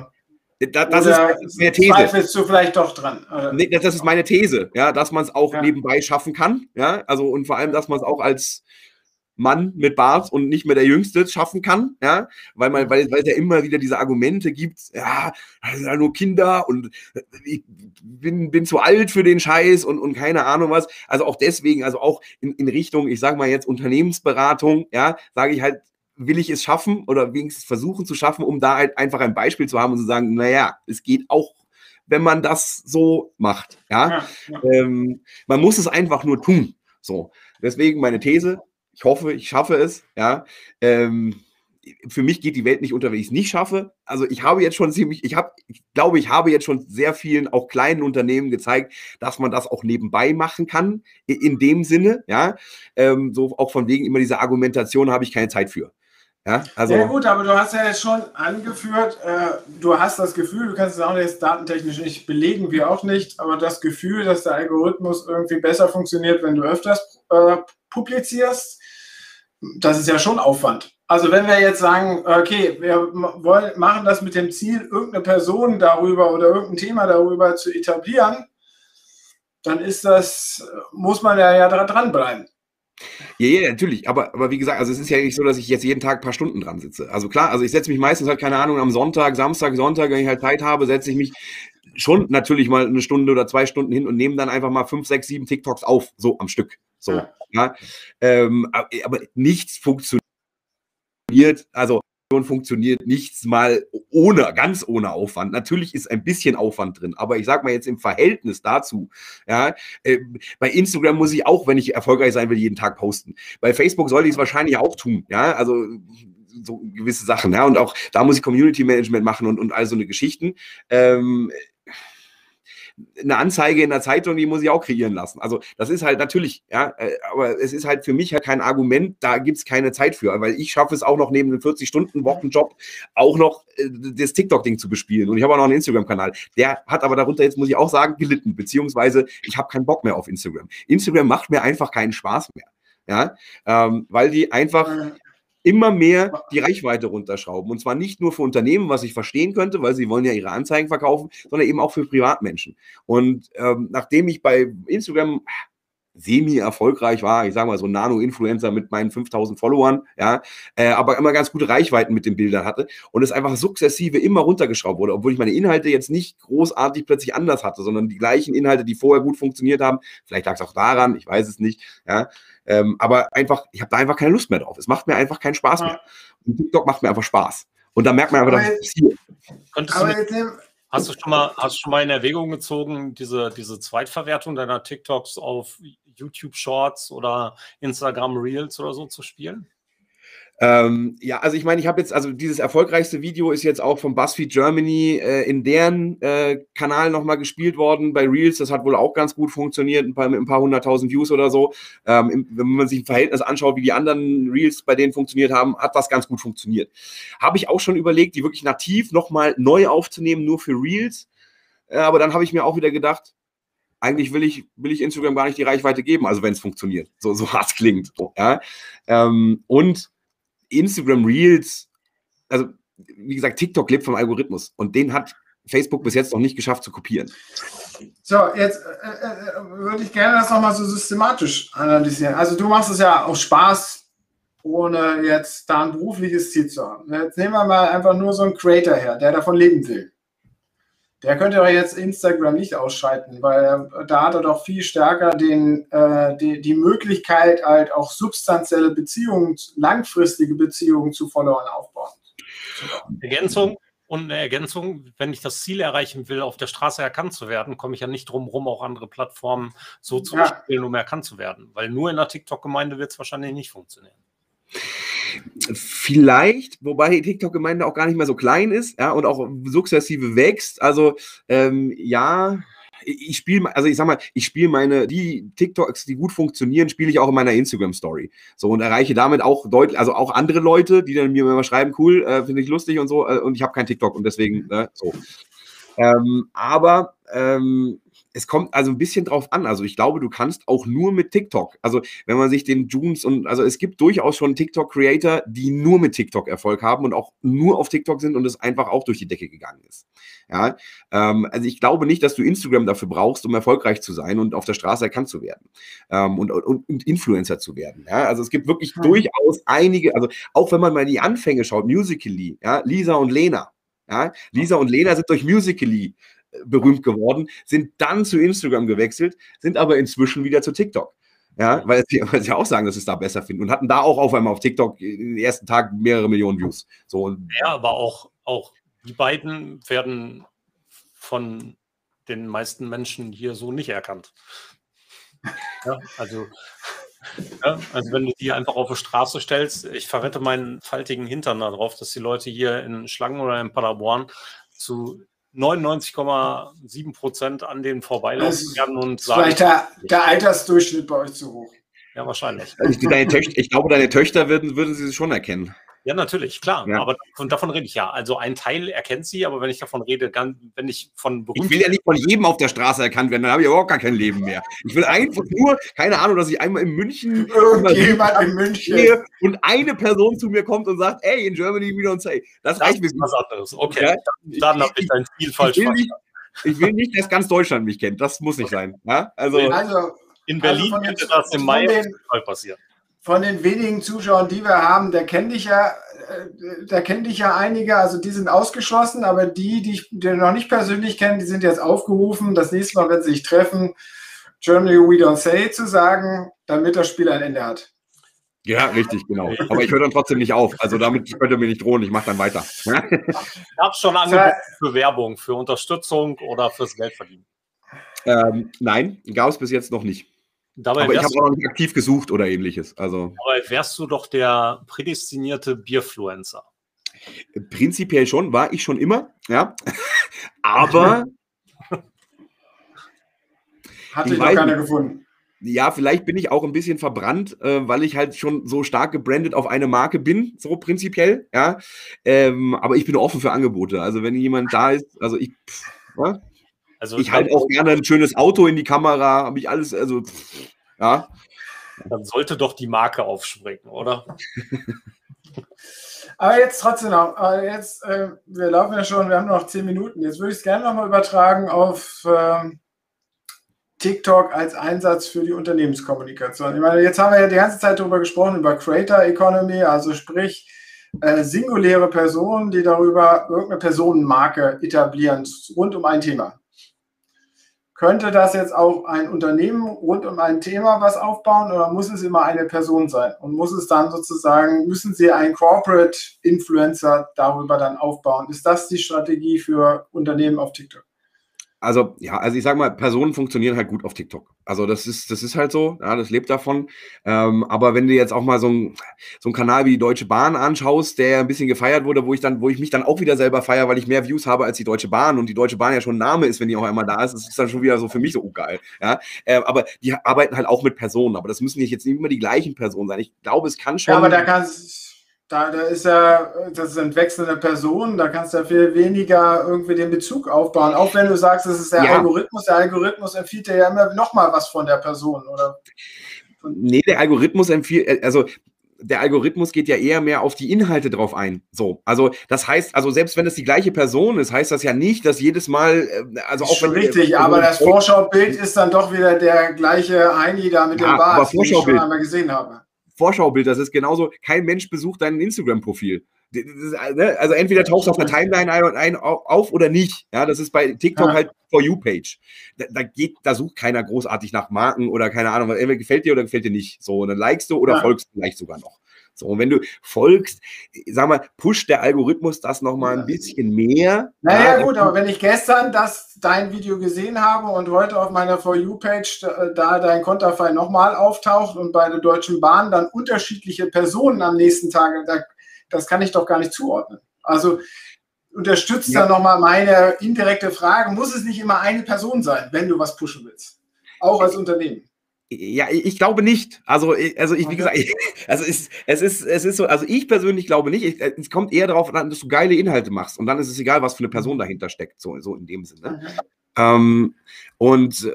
Da, das ist meine These. Zweifelst du vielleicht doch dran? Nee, das, das, ist meine These, ja, dass man es auch ja. nebenbei schaffen kann, ja, also und vor allem, dass man es auch als Mann mit Bart und nicht mehr der Jüngste schaffen kann, ja, weil man, weil, weil es ja immer wieder diese Argumente gibt, ja, ja nur Kinder und ich bin, bin zu alt für den Scheiß und, und keine Ahnung was. Also auch deswegen, also auch in, in Richtung, ich sage mal jetzt Unternehmensberatung, ja, sage ich halt, will ich es schaffen oder wenigstens versuchen zu schaffen, um da halt einfach ein Beispiel zu haben und zu sagen, naja, es geht auch, wenn man das so macht. Ja, ja, ja. Ähm, man muss es einfach nur tun. So, deswegen meine These. Ich hoffe, ich schaffe es. Ja, ähm, für mich geht die Welt nicht unter, wenn ich es nicht schaffe. Also ich habe jetzt schon ziemlich, ich habe, ich glaube, ich habe jetzt schon sehr vielen, auch kleinen Unternehmen gezeigt, dass man das auch nebenbei machen kann, in dem Sinne, ja. Ähm, so auch von wegen immer dieser Argumentation habe ich keine Zeit für. Ja, also ja gut, aber du hast ja jetzt schon angeführt, äh, du hast das Gefühl, du kannst es auch jetzt datentechnisch nicht belegen, wir auch nicht, aber das Gefühl, dass der Algorithmus irgendwie besser funktioniert, wenn du öfters äh, publizierst, das ist ja schon Aufwand. Also wenn wir jetzt sagen, okay, wir wollen, machen das mit dem Ziel, irgendeine Person darüber oder irgendein Thema darüber zu etablieren, dann ist das, muss man ja, ja dranbleiben. Ja, ja, natürlich. Aber, aber wie gesagt, also es ist ja nicht so, dass ich jetzt jeden Tag ein paar Stunden dran sitze. Also klar, also ich setze mich meistens halt, keine Ahnung, am Sonntag, Samstag, Sonntag, wenn ich halt Zeit habe, setze ich mich schon natürlich mal eine Stunde oder zwei Stunden hin und nehme dann einfach mal fünf, sechs, sieben TikToks auf, so am Stück. So, ja. ja. Ähm, aber nichts funktioniert. Also funktioniert nichts mal ohne, ganz ohne Aufwand. Natürlich ist ein bisschen Aufwand drin, aber ich sag mal jetzt im Verhältnis dazu, ja, äh, bei Instagram muss ich auch, wenn ich erfolgreich sein will, jeden Tag posten. Bei Facebook soll ich es wahrscheinlich auch tun, ja, also so gewisse Sachen, ja, und auch da muss ich Community Management machen und, und all so eine Geschichten. Ähm, eine Anzeige in der Zeitung, die muss ich auch kreieren lassen. Also das ist halt natürlich, ja, äh, aber es ist halt für mich halt kein Argument, da gibt es keine Zeit für, weil ich schaffe es auch noch neben einem 40-Stunden-Wochenjob auch noch äh, das TikTok-Ding zu bespielen. Und ich habe auch noch einen Instagram-Kanal. Der hat aber darunter, jetzt muss ich auch sagen, gelitten, beziehungsweise ich habe keinen Bock mehr auf Instagram. Instagram macht mir einfach keinen Spaß mehr. Ja, ähm, weil die einfach immer mehr die Reichweite runterschrauben. Und zwar nicht nur für Unternehmen, was ich verstehen könnte, weil sie wollen ja ihre Anzeigen verkaufen, sondern eben auch für Privatmenschen. Und ähm, nachdem ich bei Instagram semi-erfolgreich war, ich sage mal so Nano-Influencer mit meinen 5000 Followern, ja, äh, aber immer ganz gute Reichweiten mit den Bildern hatte und es einfach sukzessive immer runtergeschraubt wurde, obwohl ich meine Inhalte jetzt nicht großartig plötzlich anders hatte, sondern die gleichen Inhalte, die vorher gut funktioniert haben. Vielleicht lag es auch daran, ich weiß es nicht, ja, ähm, aber einfach, ich habe da einfach keine Lust mehr drauf. Es macht mir einfach keinen Spaß ja. mehr. Und TikTok macht mir einfach Spaß. Und da merkt man einfach, dass es hier. Könntest du mit, hast, du schon mal, hast du schon mal in Erwägung gezogen, diese, diese Zweitverwertung deiner TikToks auf YouTube Shorts oder Instagram Reels oder so zu spielen? Ähm, ja, also ich meine, ich habe jetzt, also dieses erfolgreichste Video ist jetzt auch von BuzzFeed Germany äh, in deren äh, Kanal nochmal gespielt worden bei Reels. Das hat wohl auch ganz gut funktioniert, ein paar, mit ein paar hunderttausend Views oder so. Ähm, im, wenn man sich ein Verhältnis anschaut, wie die anderen Reels bei denen funktioniert haben, hat das ganz gut funktioniert. Habe ich auch schon überlegt, die wirklich nativ nochmal neu aufzunehmen, nur für Reels. Äh, aber dann habe ich mir auch wieder gedacht, eigentlich will ich, will ich Instagram gar nicht die Reichweite geben, also wenn es funktioniert. So, so hart klingt. So, ja? Ähm, und Instagram Reels, also wie gesagt, TikTok lebt vom Algorithmus und den hat Facebook bis jetzt noch nicht geschafft zu kopieren. So, jetzt äh, äh, würde ich gerne das nochmal so systematisch analysieren. Also du machst es ja aus Spaß, ohne jetzt da ein berufliches Ziel zu haben. Jetzt nehmen wir mal einfach nur so einen Creator her, der davon leben will. Der könnte doch jetzt Instagram nicht ausschalten, weil da hat er doch viel stärker den, äh, die, die Möglichkeit, halt auch substanzielle Beziehungen, langfristige Beziehungen zu Followern aufbauen. Ergänzung und eine Ergänzung, wenn ich das Ziel erreichen will, auf der Straße erkannt zu werden, komme ich ja nicht drum rum, auch andere Plattformen so zu ja. spielen, um erkannt zu werden. Weil nur in der TikTok-Gemeinde wird es wahrscheinlich nicht funktionieren. Vielleicht, wobei die TikTok-Gemeinde auch gar nicht mehr so klein ist, ja, und auch sukzessive wächst. Also, ähm, ja, ich spiele, also ich sag mal, ich spiele meine, die TikToks, die gut funktionieren, spiele ich auch in meiner Instagram-Story. So und erreiche damit auch deutlich, also auch andere Leute, die dann mir immer schreiben, cool, äh, finde ich lustig und so, äh, und ich habe kein TikTok und deswegen, äh, so. Ähm, aber ähm, es kommt also ein bisschen drauf an. Also ich glaube, du kannst auch nur mit TikTok. Also wenn man sich den Junes und also es gibt durchaus schon TikTok-Creator, die nur mit TikTok Erfolg haben und auch nur auf TikTok sind und es einfach auch durch die Decke gegangen ist. Ja, ähm, also ich glaube nicht, dass du Instagram dafür brauchst, um erfolgreich zu sein und auf der Straße erkannt zu werden ähm, und, und, und, Influencer zu werden. Ja, also es gibt wirklich mhm. durchaus einige, also auch wenn man mal in die Anfänge schaut, Musically, ja, Lisa und Lena. Ja, Lisa und Lena sind durch Musically berühmt geworden, sind dann zu Instagram gewechselt, sind aber inzwischen wieder zu TikTok. Ja, weil sie, weil sie auch sagen, dass sie es da besser finden und hatten da auch auf einmal auf TikTok in den ersten Tag mehrere Millionen Views. So, ja, aber auch, auch die beiden werden von den meisten Menschen hier so nicht erkannt. Ja, also, ja, also wenn du die einfach auf die Straße stellst, ich verwette meinen faltigen Hintern darauf, dass die Leute hier in Schlangen oder in Paderborn zu 99,7 Prozent an denen vorbeilaufen werden und sagen. Vielleicht der, der, Altersdurchschnitt bei euch zu hoch. Ja, wahrscheinlich. Also ich, ich glaube, deine Töchter würden, würden sie schon erkennen. Ja, natürlich, klar. Ja. Aber davon, davon, rede ich ja. Also ein Teil erkennt sie, aber wenn ich davon rede, wenn ich von Ich will ja nicht von jedem auf der Straße erkannt werden, dann habe ich überhaupt gar kein Leben mehr. Ich will einfach nur, keine Ahnung, dass ich einmal in München irgendjemand in München und eine Person zu mir kommt und sagt, hey, in Germany we don't say. Das, das reicht mir. was anderes. Okay, ja? dann, dann habe ich dein Ziel falsch ich will, nicht, ich will nicht, dass ganz Deutschland mich kennt. Das muss nicht okay. sein. Ja? Also, also, in Berlin also könnte das im Mai passieren von den wenigen Zuschauern, die wir haben, der kennt dich ja, äh, da kennt dich ja einige, also die sind ausgeschlossen, aber die, die ich die noch nicht persönlich kenne, die sind jetzt aufgerufen, das nächste Mal, wenn sie sich treffen, Germany We Don't Say zu sagen, damit das Spiel ein Ende hat. Ja, richtig, genau. Aber ich höre dann trotzdem nicht auf. Also damit könnt ihr mir nicht drohen, ich mache dann weiter. Gab es schon Angebote für Werbung, für Unterstützung oder fürs Geldverdienen? Ähm, nein, gab es bis jetzt noch nicht. Dabei aber ich habe auch noch nicht aktiv gesucht oder ähnliches. Also. Aber wärst du doch der prädestinierte Bierfluencer. Prinzipiell schon, war ich schon immer, ja. aber. Hatte ich noch keiner gefunden. Ja, vielleicht bin ich auch ein bisschen verbrannt, äh, weil ich halt schon so stark gebrandet auf eine Marke bin, so prinzipiell, ja. Ähm, aber ich bin offen für Angebote. Also wenn jemand da ist, also ich, pff, ja? Also ich halte auch gerne ein schönes Auto in die Kamera, habe ich alles, also ja. Dann sollte doch die Marke aufspringen, oder? Aber jetzt trotzdem noch, jetzt, äh, wir laufen ja schon, wir haben noch zehn Minuten. Jetzt würde ich es gerne nochmal übertragen auf äh, TikTok als Einsatz für die Unternehmenskommunikation. Ich meine, jetzt haben wir ja die ganze Zeit darüber gesprochen, über Creator Economy, also sprich äh, singuläre Personen, die darüber irgendeine Personenmarke etablieren, rund um ein Thema. Könnte das jetzt auch ein Unternehmen rund um ein Thema was aufbauen oder muss es immer eine Person sein? Und muss es dann sozusagen, müssen Sie einen Corporate Influencer darüber dann aufbauen? Ist das die Strategie für Unternehmen auf TikTok? Also, ja, also ich sage mal, Personen funktionieren halt gut auf TikTok. Also das ist, das ist halt so, ja, das lebt davon. Ähm, aber wenn du jetzt auch mal so, ein, so einen Kanal wie die Deutsche Bahn anschaust, der ein bisschen gefeiert wurde, wo ich dann, wo ich mich dann auch wieder selber feiere, weil ich mehr Views habe als die Deutsche Bahn und die Deutsche Bahn ja schon ein Name ist, wenn die auch einmal da ist, das ist dann schon wieder so für mich so oh, geil. Ja? Äh, aber die arbeiten halt auch mit Personen, aber das müssen jetzt nicht immer die gleichen Personen sein. Ich glaube, es kann schon. Ja, aber da kann es da, da ist ja, das sind wechselnde Personen, da kannst du ja viel weniger irgendwie den Bezug aufbauen. Auch wenn du sagst, das ist der ja. Algorithmus, der Algorithmus empfiehlt dir ja immer nochmal was von der Person, oder? Nee, der Algorithmus empfiehlt, also der Algorithmus geht ja eher mehr auf die Inhalte drauf ein. So, also das heißt, also selbst wenn es die gleiche Person ist, heißt das ja nicht, dass jedes Mal, äh, also auch schon richtig, aber das Vorschaubild ist dann doch wieder der gleiche Heini da mit ja, dem Bart, den ich schon einmal gesehen habe. Vorschaubild. Das ist genauso, kein Mensch besucht dein Instagram-Profil. Ne, also entweder tauchst du auf der Timeline ein, ein, auf oder nicht. Ja, das ist bei TikTok halt For You-Page. Da, da, geht, da sucht keiner großartig nach Marken oder keine Ahnung, entweder gefällt dir oder gefällt dir nicht. So, und dann likest du oder ja. folgst du vielleicht sogar noch. So, und wenn du folgst, sag mal, pusht der Algorithmus das nochmal ein bisschen mehr. Naja, ja, gut, aber wenn ich gestern das dein Video gesehen habe und heute auf meiner For You-Page da dein Konterfei nochmal auftaucht und bei der Deutschen Bahn dann unterschiedliche Personen am nächsten Tag, das kann ich doch gar nicht zuordnen. Also unterstützt ja. da nochmal meine indirekte Frage, muss es nicht immer eine Person sein, wenn du was pushen willst? Auch als Unternehmen. Ja, ich glaube nicht. Also, also ich, wie gesagt, ich, also es, es, ist, es ist so, also ich persönlich glaube nicht. Ich, es kommt eher darauf an, dass du geile Inhalte machst und dann ist es egal, was für eine Person dahinter steckt, so, so in dem Sinne. Mhm. Ähm, und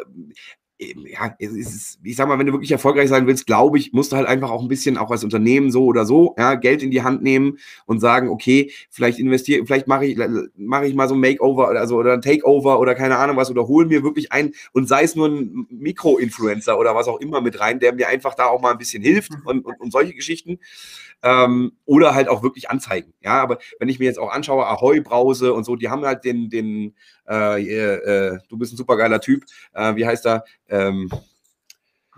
ja, ist, ich sag mal, wenn du wirklich erfolgreich sein willst, glaube ich, musst du halt einfach auch ein bisschen auch als Unternehmen so oder so ja, Geld in die Hand nehmen und sagen, okay, vielleicht investiere, vielleicht mache ich, mache ich mal so ein Makeover also, oder ein Takeover oder keine Ahnung was oder hol mir wirklich ein und sei es nur ein Mikro-Influencer oder was auch immer mit rein, der mir einfach da auch mal ein bisschen hilft mhm. und, und, und solche Geschichten. Ähm, oder halt auch wirklich anzeigen. Ja, aber wenn ich mir jetzt auch anschaue, Ahoi Brause und so, die haben halt den, den, äh, äh, du bist ein supergeiler Typ. Äh, wie heißt er? Ähm,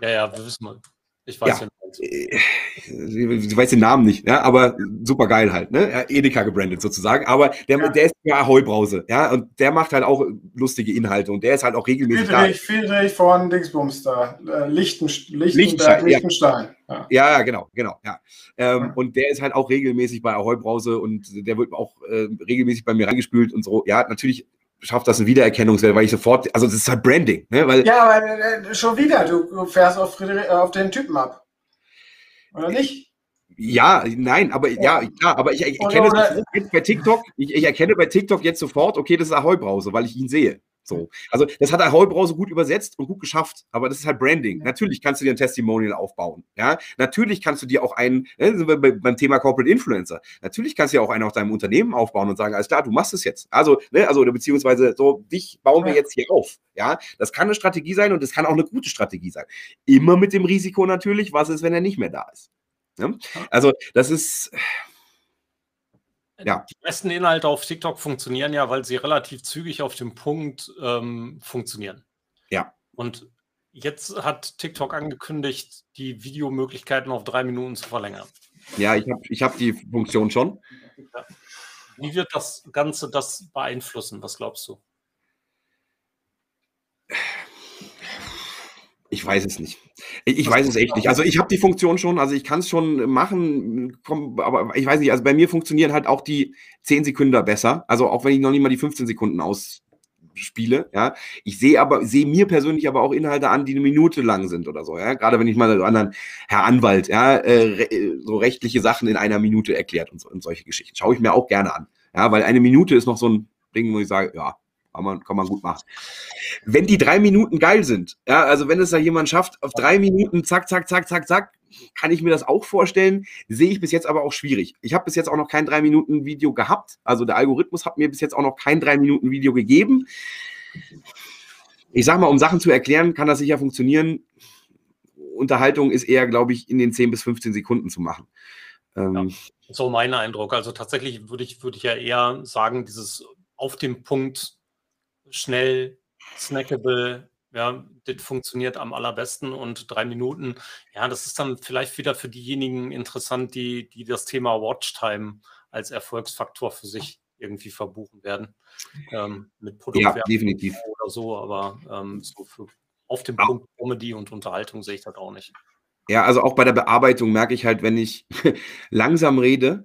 ja, ja, wir wissen mal. Ich weiß ja, ja ich weiß den Namen nicht, ja, aber super geil halt, ne? Edeka gebrandet sozusagen, aber der, ja. der ist ja Heubrause, ja, und der macht halt auch lustige Inhalte und der ist halt auch regelmäßig Friedrich, Friedrich von Dingsbums da, äh, Lichten, Lichtenstein. Lichtenstein. Ja. ja, genau, genau, ja. Ähm, und der ist halt auch regelmäßig bei Ahoi-Brause und der wird auch äh, regelmäßig bei mir reingespült und so. Ja, natürlich schafft das einen Wiedererkennungswert, weil ich sofort, also das ist halt Branding. Ne? Weil, ja, aber äh, schon wieder, du fährst auf, Friedrich, äh, auf den Typen ab. Oder nicht? Ja, nein, aber ja, ja aber ich, ich erkenne es jetzt bei TikTok, ich, ich, erkenne bei TikTok jetzt sofort, okay, das ist Ahoi-Brause, weil ich ihn sehe. So. Also das hat Ahoi-Brause gut übersetzt und gut geschafft, aber das ist halt Branding. Natürlich kannst du dir ein Testimonial aufbauen. Ja, natürlich kannst du dir auch einen, ne, beim Thema Corporate Influencer, natürlich kannst du ja auch einen auf deinem Unternehmen aufbauen und sagen, alles klar, du machst es jetzt. Also, ne, also beziehungsweise so, dich bauen wir jetzt hier auf. Ja, das kann eine Strategie sein und das kann auch eine gute Strategie sein. Immer mit dem Risiko natürlich, was ist, wenn er nicht mehr da ist. Ne? Also, das ist. Ja. Die besten Inhalte auf TikTok funktionieren ja, weil sie relativ zügig auf dem Punkt ähm, funktionieren. Ja. Und jetzt hat TikTok angekündigt, die Videomöglichkeiten auf drei Minuten zu verlängern. Ja, ich habe ich hab die Funktion schon. Ja. Wie wird das Ganze das beeinflussen? Was glaubst du? Ich weiß es nicht. Ich, ich weiß es echt nicht. Also ich habe die Funktion schon, also ich kann es schon machen, komm, aber ich weiß nicht, also bei mir funktionieren halt auch die 10 Sekunden besser. Also auch wenn ich noch nicht mal die 15 Sekunden ausspiele, ja. Ich sehe aber, sehe mir persönlich aber auch Inhalte an, die eine Minute lang sind oder so, ja. Gerade wenn ich mal so anderen Herr Anwalt, ja, äh, so rechtliche Sachen in einer Minute erklärt und, so, und solche Geschichten. Schaue ich mir auch gerne an. Ja, weil eine Minute ist noch so ein Ding, wo ich sage, ja, kann man, kann man gut machen. Wenn die drei Minuten geil sind, ja, also wenn es da jemand schafft, auf drei Minuten, zack, zack, zack, zack, zack, kann ich mir das auch vorstellen. Sehe ich bis jetzt aber auch schwierig. Ich habe bis jetzt auch noch kein drei Minuten Video gehabt. Also der Algorithmus hat mir bis jetzt auch noch kein drei Minuten Video gegeben. Ich sage mal, um Sachen zu erklären, kann das sicher funktionieren. Unterhaltung ist eher, glaube ich, in den 10 bis 15 Sekunden zu machen. Ähm, ja, so mein Eindruck. Also tatsächlich würde ich, würde ich ja eher sagen, dieses auf dem Punkt schnell, snackable, ja, das funktioniert am allerbesten und drei Minuten, ja, das ist dann vielleicht wieder für diejenigen interessant, die, die das Thema Watchtime als Erfolgsfaktor für sich irgendwie verbuchen werden. Ähm, mit Produktwerbung ja, definitiv. oder so, aber ähm, so für auf dem Punkt Comedy und Unterhaltung sehe ich das auch nicht. Ja, also auch bei der Bearbeitung merke ich halt, wenn ich langsam rede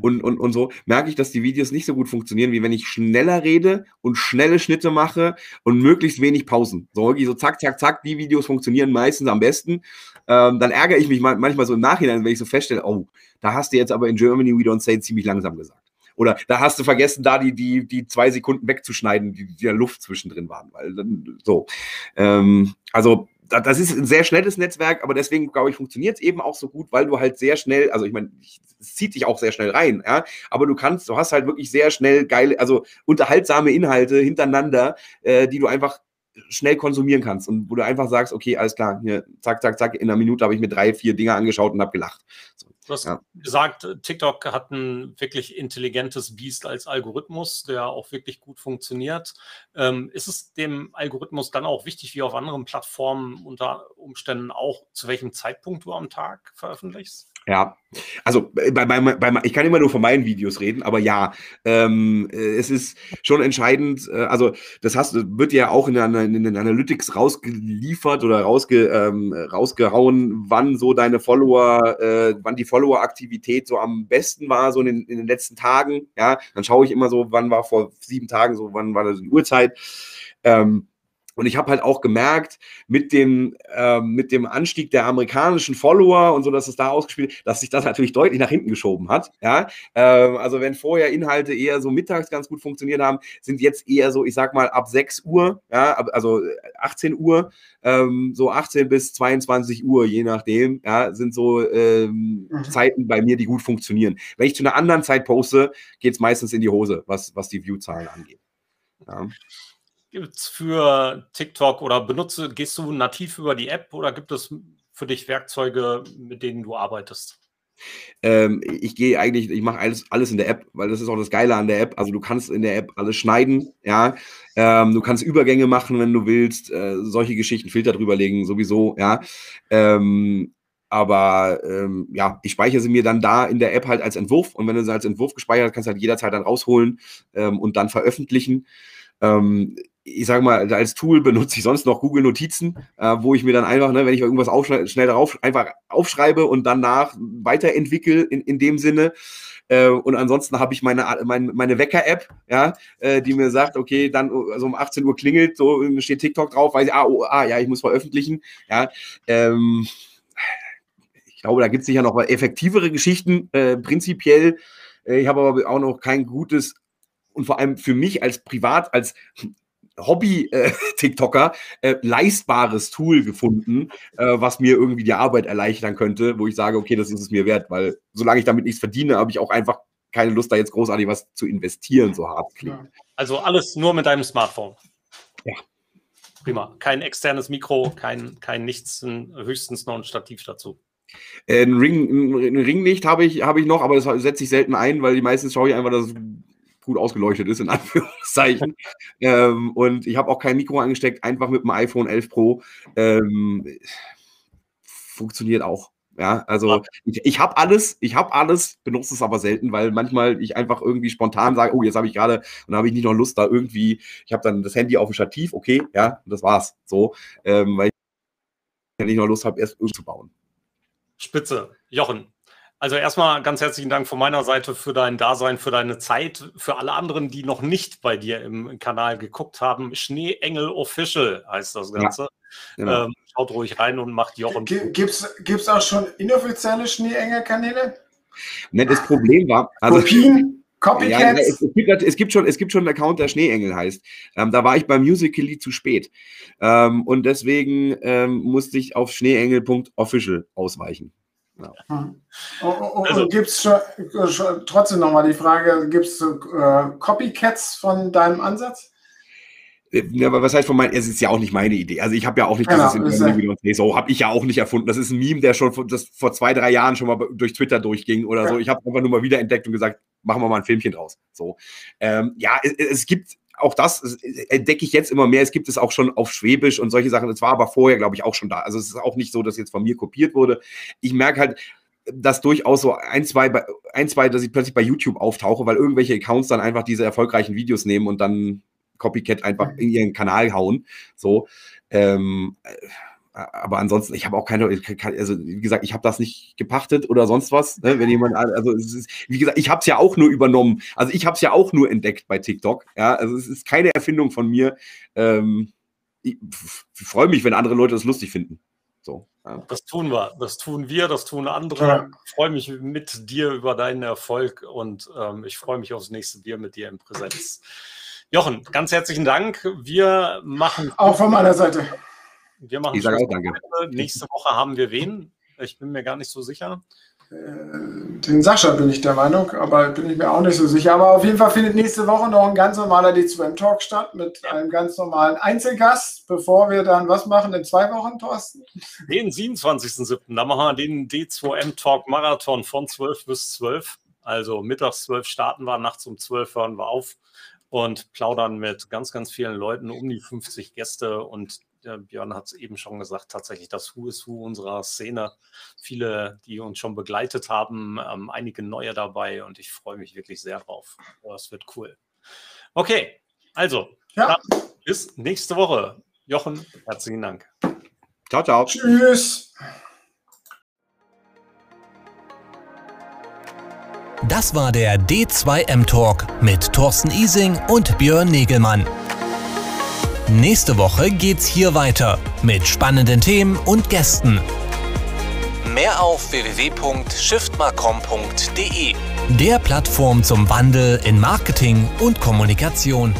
und, und, und so, merke ich, dass die Videos nicht so gut funktionieren, wie wenn ich schneller rede und schnelle Schnitte mache und möglichst wenig Pausen. So wirklich so zack, zack, zack, die Videos funktionieren meistens am besten. Ähm, dann ärgere ich mich manchmal so im Nachhinein, wenn ich so feststelle, oh, da hast du jetzt aber in Germany We Don't Say ziemlich langsam gesagt. Oder da hast du vergessen, da die, die, die zwei Sekunden wegzuschneiden, die, die da Luft zwischendrin waren. Weil dann, so. Ähm, also das ist ein sehr schnelles Netzwerk, aber deswegen, glaube ich, funktioniert es eben auch so gut, weil du halt sehr schnell, also ich meine, es zieht dich auch sehr schnell rein, ja, aber du kannst, du hast halt wirklich sehr schnell geile, also unterhaltsame Inhalte hintereinander, äh, die du einfach schnell konsumieren kannst und wo du einfach sagst, okay, alles klar, hier, zack, zack, zack, in einer Minute habe ich mir drei, vier Dinge angeschaut und habe gelacht. So. Du hast ja. gesagt, TikTok hat ein wirklich intelligentes Biest als Algorithmus, der auch wirklich gut funktioniert. Ähm, ist es dem Algorithmus dann auch wichtig, wie auf anderen Plattformen unter Umständen auch, zu welchem Zeitpunkt du am Tag veröffentlichst? Ja, also bei, bei, bei, ich kann immer nur von meinen Videos reden, aber ja, ähm, äh, es ist schon entscheidend. Äh, also das hast, wird ja auch in, einer, in den Analytics rausgeliefert oder rausge, ähm, rausgehauen, wann so deine Follower, äh, wann die Follower-Aktivität so am besten war, so in den, in den letzten Tagen. Ja, dann schaue ich immer so, wann war vor sieben Tagen so, wann war das die Uhrzeit. Ähm, und ich habe halt auch gemerkt, mit dem, äh, mit dem Anstieg der amerikanischen Follower und so, dass es da ausgespielt, dass sich das natürlich deutlich nach hinten geschoben hat. Ja? Ähm, also wenn vorher Inhalte eher so mittags ganz gut funktioniert haben, sind jetzt eher so, ich sag mal, ab 6 Uhr, ja, ab, also 18 Uhr, ähm, so 18 bis 22 Uhr, je nachdem, ja, sind so ähm, mhm. Zeiten bei mir, die gut funktionieren. Wenn ich zu einer anderen Zeit poste, geht es meistens in die Hose, was, was die Viewzahlen angeht. Ja gibt es für TikTok oder benutze, gehst du nativ über die App oder gibt es für dich Werkzeuge, mit denen du arbeitest? Ähm, ich gehe eigentlich, ich mache alles, alles in der App, weil das ist auch das Geile an der App. Also du kannst in der App alles schneiden, ja. Ähm, du kannst Übergänge machen, wenn du willst, äh, solche Geschichten, Filter drüberlegen, sowieso, ja. Ähm, aber ähm, ja, ich speichere sie mir dann da in der App halt als Entwurf und wenn du sie als Entwurf gespeichert hast, kannst du halt jederzeit dann rausholen ähm, und dann veröffentlichen. Ähm, ich sage mal, als Tool benutze ich sonst noch Google Notizen, äh, wo ich mir dann einfach, ne, wenn ich irgendwas schnell darauf einfach aufschreibe und danach weiterentwickle in, in dem Sinne. Äh, und ansonsten habe ich meine, meine, meine Wecker-App, ja, äh, die mir sagt, okay, dann also um 18 Uhr klingelt, so steht TikTok drauf, weiß ich, ah, oh, ah ja, ich muss veröffentlichen. Ja, ähm, ich glaube, da gibt es sicher noch effektivere Geschichten, äh, prinzipiell. Äh, ich habe aber auch noch kein gutes und vor allem für mich als Privat, als Hobby-TikToker äh, äh, leistbares Tool gefunden, äh, was mir irgendwie die Arbeit erleichtern könnte, wo ich sage, okay, das ist es mir wert, weil solange ich damit nichts verdiene, habe ich auch einfach keine Lust, da jetzt großartig was zu investieren, so hart klingt. Also alles nur mit deinem Smartphone. Ja. Prima. Kein externes Mikro, kein, kein nichts, höchstens noch ein Stativ dazu. Äh, ein, Ring, ein Ringlicht habe ich, hab ich noch, aber das setze ich selten ein, weil die meisten schaue ich einfach, dass gut ausgeleuchtet ist, in Anführungszeichen. ähm, und ich habe auch kein Mikro angesteckt, einfach mit dem iPhone 11 Pro. Ähm, funktioniert auch. Ja, also ich, ich habe alles, ich habe alles, benutze es aber selten, weil manchmal ich einfach irgendwie spontan sage, oh, jetzt habe ich gerade und habe ich nicht noch Lust, da irgendwie, ich habe dann das Handy auf dem Stativ, okay, ja, das war's. So, ähm, weil ich nicht noch Lust habe, erst irgendwie zu bauen. Spitze. Jochen, also erstmal ganz herzlichen Dank von meiner Seite für dein Dasein, für deine Zeit. Für alle anderen, die noch nicht bei dir im Kanal geguckt haben, Schneeengel Official heißt das Ganze. Ja, genau. ähm, schaut ruhig rein und macht Jochen. Gibt es auch schon inoffizielle Schneeengel-Kanäle? Ne, das Problem war. Also, Kopien? Copycats? Ja, es, es, gibt, es, gibt schon, es gibt schon einen Account, der Schneeengel heißt. Ähm, da war ich beim Musical.ly zu spät. Ähm, und deswegen ähm, musste ich auf schneeengel.official ausweichen. Ja. Hm. Also, gibt es trotzdem nochmal die Frage, gibt es äh, Copycats von deinem Ansatz? Ja, aber was heißt von meinem, es ist ja auch nicht meine Idee. Also ich habe ja auch nicht genau, dieses ja. so habe ich ja auch nicht erfunden. Das ist ein Meme, der schon vor, das vor zwei, drei Jahren schon mal durch Twitter durchging oder ja. so. Ich habe einfach nur mal wieder entdeckt und gesagt, machen wir mal ein Filmchen draus. So. Ähm, ja, es, es, gibt auch das entdecke ich jetzt immer mehr. Es gibt es auch schon auf Schwäbisch und solche Sachen. Das war aber vorher, glaube ich, auch schon da. Also es ist auch nicht so, dass jetzt von mir kopiert wurde. Ich merke halt, dass durchaus so ein, zwei, ein, zwei, dass ich plötzlich bei YouTube auftauche, weil irgendwelche Accounts dann einfach diese erfolgreichen Videos nehmen und dann Copycat einfach in ihren Kanal hauen. So. Ähm, aber ansonsten, ich habe auch keine, also wie gesagt, ich habe das nicht gepachtet oder sonst was. Ne? Wenn jemand, also ist, wie gesagt, ich habe es ja auch nur übernommen. Also ich habe es ja auch nur entdeckt bei TikTok. Ja, also es ist keine Erfindung von mir. Ähm, ich, ich freue mich, wenn andere Leute das lustig finden. So. Ja. Das tun wir, das tun wir, das tun andere. Ja. Ich freue mich mit dir über deinen Erfolg und ähm, ich freue mich aufs nächste Bier mit dir in Präsenz. Jochen, ganz herzlichen Dank. Wir machen. Auch von meiner Seite. Wir machen ich sage auch danke. Nächste Woche haben wir wen? Ich bin mir gar nicht so sicher. Äh, den Sascha bin ich der Meinung, aber bin ich mir auch nicht so sicher. Aber auf jeden Fall findet nächste Woche noch ein ganz normaler D2M-Talk statt mit einem ganz normalen Einzelgast, bevor wir dann was machen in zwei Wochen, Thorsten? Den 27.07. Da machen wir den D2M-Talk-Marathon von 12 bis 12. Also mittags 12 starten wir, nachts um 12 hören wir auf und plaudern mit ganz, ganz vielen Leuten, um die 50 Gäste und Ja, Björn hat es eben schon gesagt, tatsächlich das Who is Who unserer Szene. Viele, die uns schon begleitet haben, ähm, einige neue dabei und ich freue mich wirklich sehr drauf. Das wird cool. Okay, also, ja. bis nächste Woche. Jochen, herzlichen Dank. Ciao, ciao. Tschüss. Das war der D2M Talk mit Thorsten Ising und Björn Negelmann. Nächste Woche geht's hier weiter mit spannenden Themen und Gästen. Mehr auf www.shiftmarcom.de, der Plattform zum Wandel in Marketing und Kommunikation.